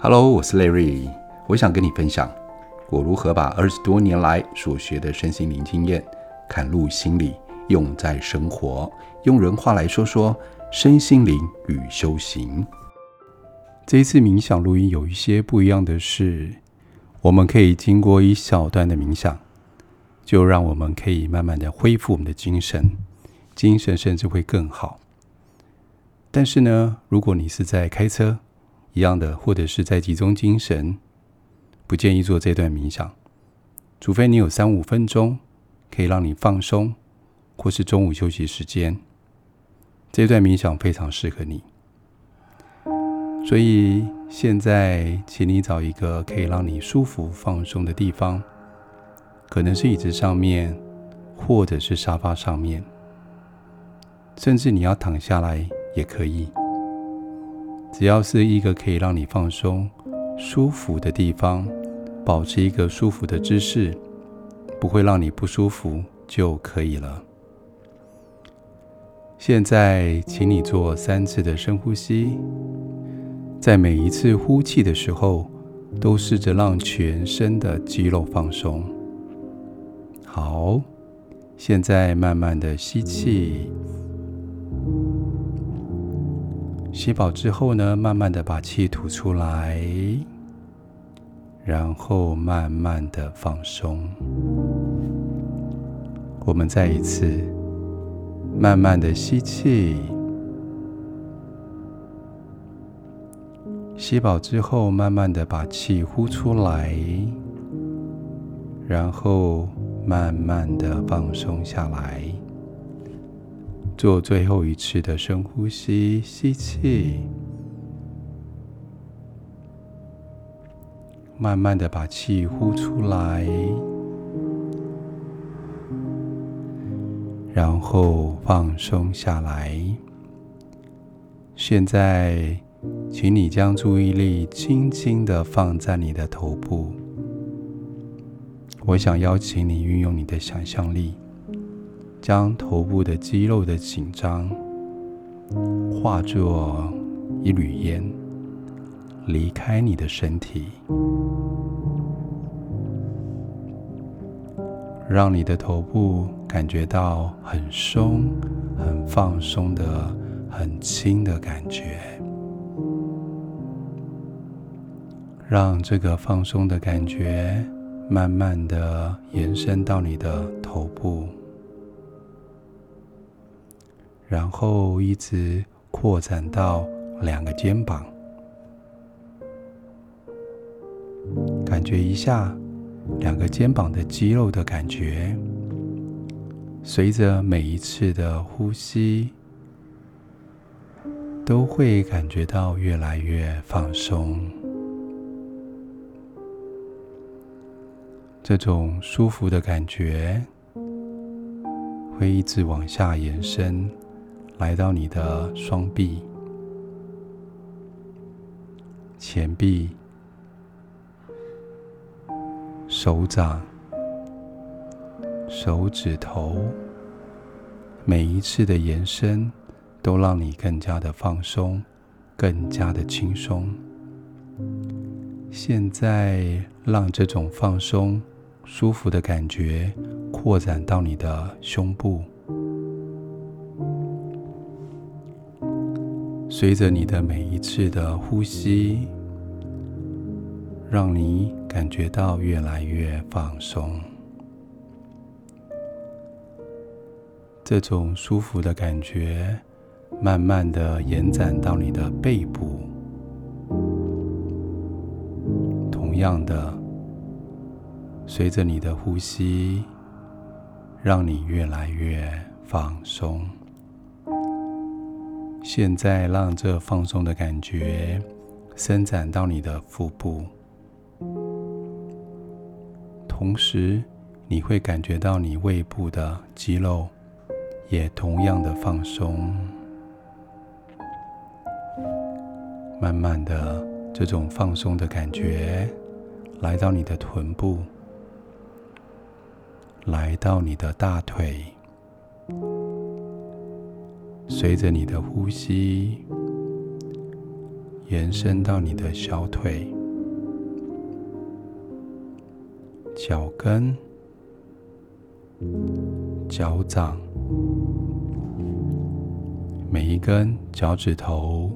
Hello，我是 Larry，我想跟你分享我如何把二十多年来所学的身心灵经验，嵌入心里，用在生活。用人话来说说身心灵与修行。这一次冥想录音有一些不一样的是，我们可以经过一小段的冥想，就让我们可以慢慢的恢复我们的精神，精神甚至会更好。但是呢，如果你是在开车，一样的，或者是在集中精神，不建议做这段冥想，除非你有三五分钟可以让你放松，或是中午休息时间，这段冥想非常适合你。所以现在，请你找一个可以让你舒服放松的地方，可能是椅子上面，或者是沙发上面，甚至你要躺下来也可以。只要是一个可以让你放松、舒服的地方，保持一个舒服的姿势，不会让你不舒服就可以了。现在，请你做三次的深呼吸，在每一次呼气的时候，都试着让全身的肌肉放松。好，现在慢慢的吸气。吸饱之后呢，慢慢的把气吐出来，然后慢慢的放松。我们再一次，慢慢的吸气，吸饱之后，慢慢的把气呼出来，然后慢慢的放松下来。做最后一次的深呼吸，吸气，慢慢的把气呼出来，然后放松下来。现在，请你将注意力轻轻的放在你的头部。我想邀请你运用你的想象力。将头部的肌肉的紧张化作一缕烟，离开你的身体，让你的头部感觉到很松、很放松的、很轻的感觉，让这个放松的感觉慢慢的延伸到你的头部。然后一直扩展到两个肩膀，感觉一下两个肩膀的肌肉的感觉。随着每一次的呼吸，都会感觉到越来越放松。这种舒服的感觉会一直往下延伸。来到你的双臂、前臂、手掌、手指头，每一次的延伸都让你更加的放松，更加的轻松。现在，让这种放松、舒服的感觉扩展到你的胸部。随着你的每一次的呼吸，让你感觉到越来越放松。这种舒服的感觉，慢慢的延展到你的背部。同样的，随着你的呼吸，让你越来越放松。现在，让这放松的感觉伸展到你的腹部，同时你会感觉到你胃部的肌肉也同样的放松。慢慢的，这种放松的感觉来到你的臀部，来到你的大腿。随着你的呼吸，延伸到你的小腿、脚跟、脚掌，每一根脚趾头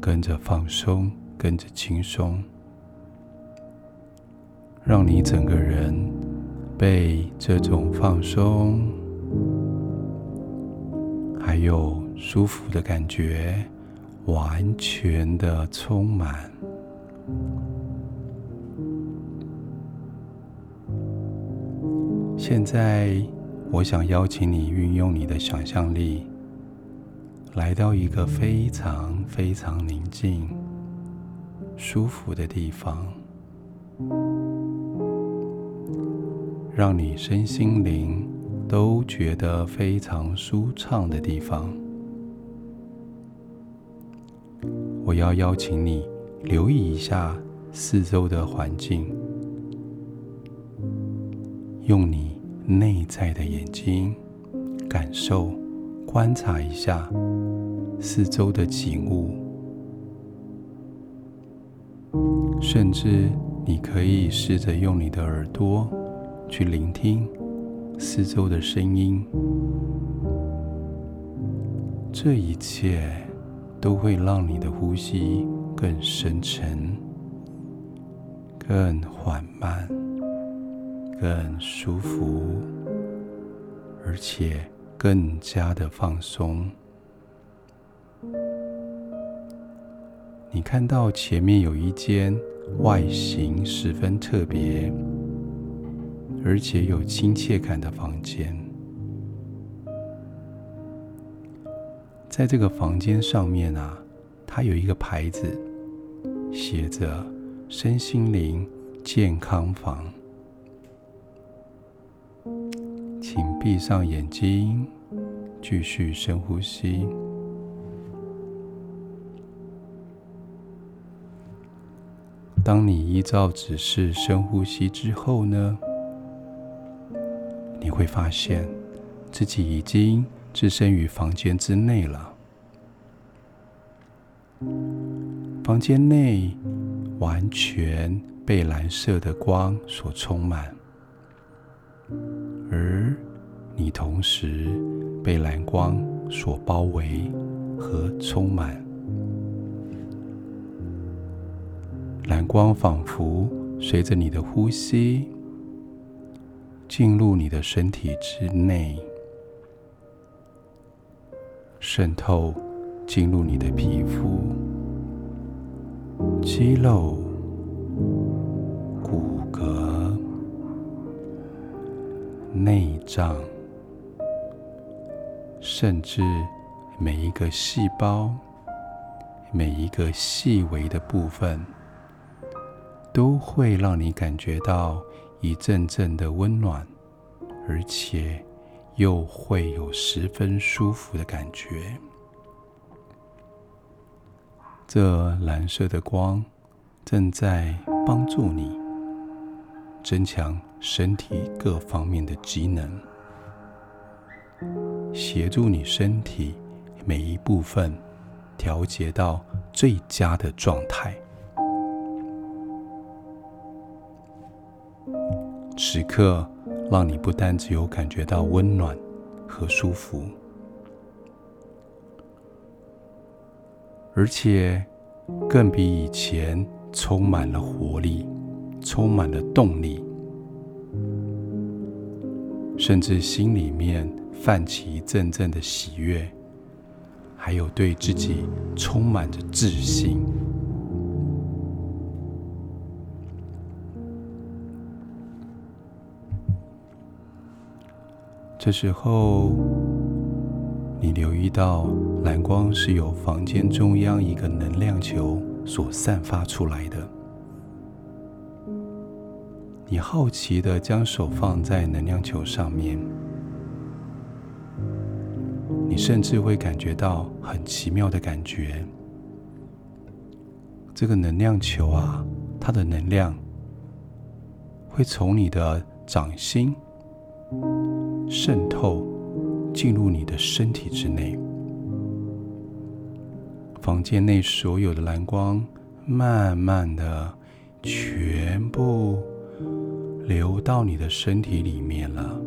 跟着放松，跟着轻松，让你整个人被这种放松还有舒服的感觉。完全的充满。现在，我想邀请你运用你的想象力，来到一个非常非常宁静、舒服的地方，让你身心灵都觉得非常舒畅的地方。我要邀请你留意一下四周的环境，用你内在的眼睛感受、观察一下四周的景物，甚至你可以试着用你的耳朵去聆听四周的声音，这一切。都会让你的呼吸更深沉、更缓慢、更舒服，而且更加的放松。你看到前面有一间外形十分特别，而且有亲切感的房间。在这个房间上面啊，它有一个牌子，写着“身心灵健康房”。请闭上眼睛，继续深呼吸。当你依照指示深呼吸之后呢，会发现自己已经置身于房间之内了。房间内完全被蓝色的光所充满，而你同时被蓝光所包围和充满。蓝光仿佛随着你的呼吸进入你的身体之内。渗透进入你的皮肤、肌肉、骨骼、内脏，甚至每一个细胞、每一个细微的部分，都会让你感觉到一阵阵的温暖，而且。又会有十分舒服的感觉。这蓝色的光正在帮助你增强身体各方面的机能，协助你身体每一部分调节到最佳的状态。此刻。让你不但只有感觉到温暖和舒服，而且更比以前充满了活力，充满了动力，甚至心里面泛起一阵阵的喜悦，还有对自己充满着自信。这时候，你留意到蓝光是由房间中央一个能量球所散发出来的。你好奇地将手放在能量球上面，你甚至会感觉到很奇妙的感觉。这个能量球啊，它的能量会从你的掌心。渗透进入你的身体之内，房间内所有的蓝光，慢慢的全部流到你的身体里面了。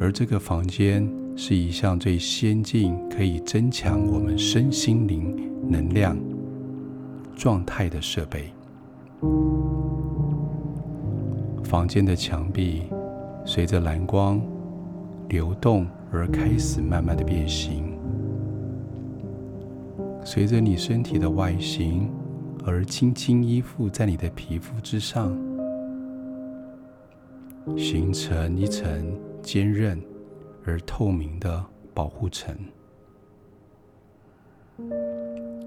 而这个房间是一项最先进，可以增强我们身心灵能量状态的设备。房间的墙壁随着蓝光流动而开始慢慢的变形，随着你身体的外形而轻轻依附在你的皮肤之上，形成一层坚韧而透明的保护层，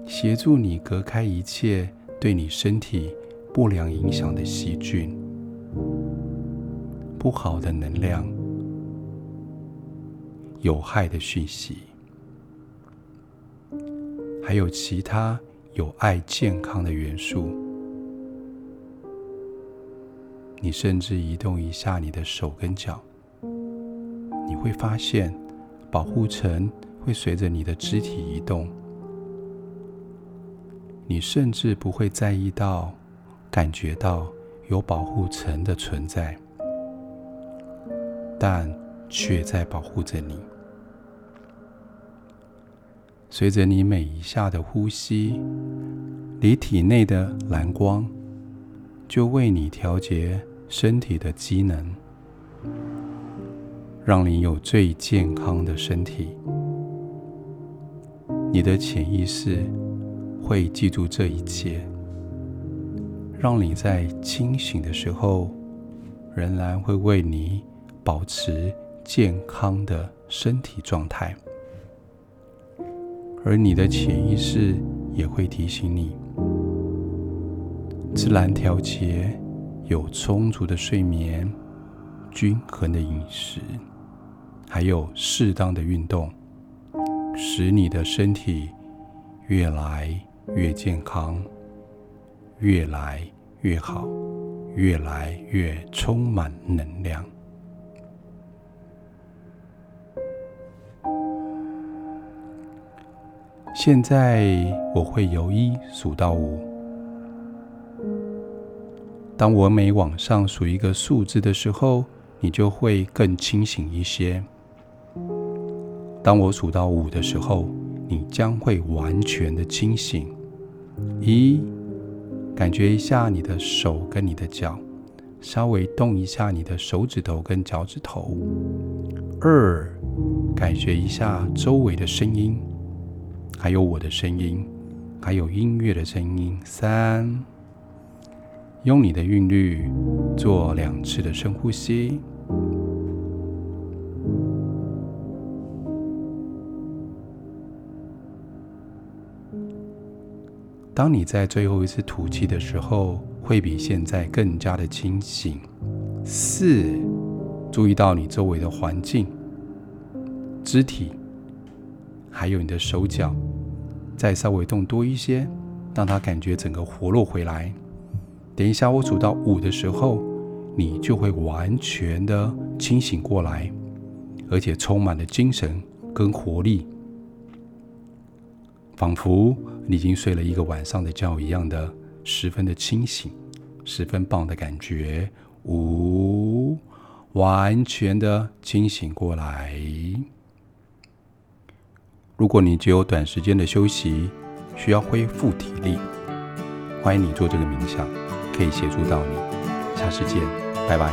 协助你隔开一切对你身体不良影响的细菌。不好的能量、有害的讯息，还有其他有爱、健康的元素。你甚至移动一下你的手跟脚，你会发现保护层会随着你的肢体移动。你甚至不会在意到、感觉到有保护层的存在。但却在保护着你。随着你每一下的呼吸，你体内的蓝光就为你调节身体的机能，让你有最健康的身体。你的潜意识会记住这一切，让你在清醒的时候仍然会为你。保持健康的身体状态，而你的潜意识也会提醒你，自然调节，有充足的睡眠、均衡的饮食，还有适当的运动，使你的身体越来越健康，越来越好，越来越充满能量。现在我会由一数到五。当我每往上数一个数字的时候，你就会更清醒一些。当我数到五的时候，你将会完全的清醒。一，感觉一下你的手跟你的脚，稍微动一下你的手指头跟脚趾头。二，感觉一下周围的声音。还有我的声音，还有音乐的声音。三，用你的韵律做两次的深呼吸。当你在最后一次吐气的时候，会比现在更加的清醒。四，注意到你周围的环境、肢体。还有你的手脚，再稍微动多一些，让它感觉整个活络回来。等一下我数到五的时候，你就会完全的清醒过来，而且充满了精神跟活力，仿佛你已经睡了一个晚上的觉一样的，十分的清醒，十分棒的感觉。五，完全的清醒过来。如果你只有短时间的休息，需要恢复体力，欢迎你做这个冥想，可以协助到你。下次见，拜拜。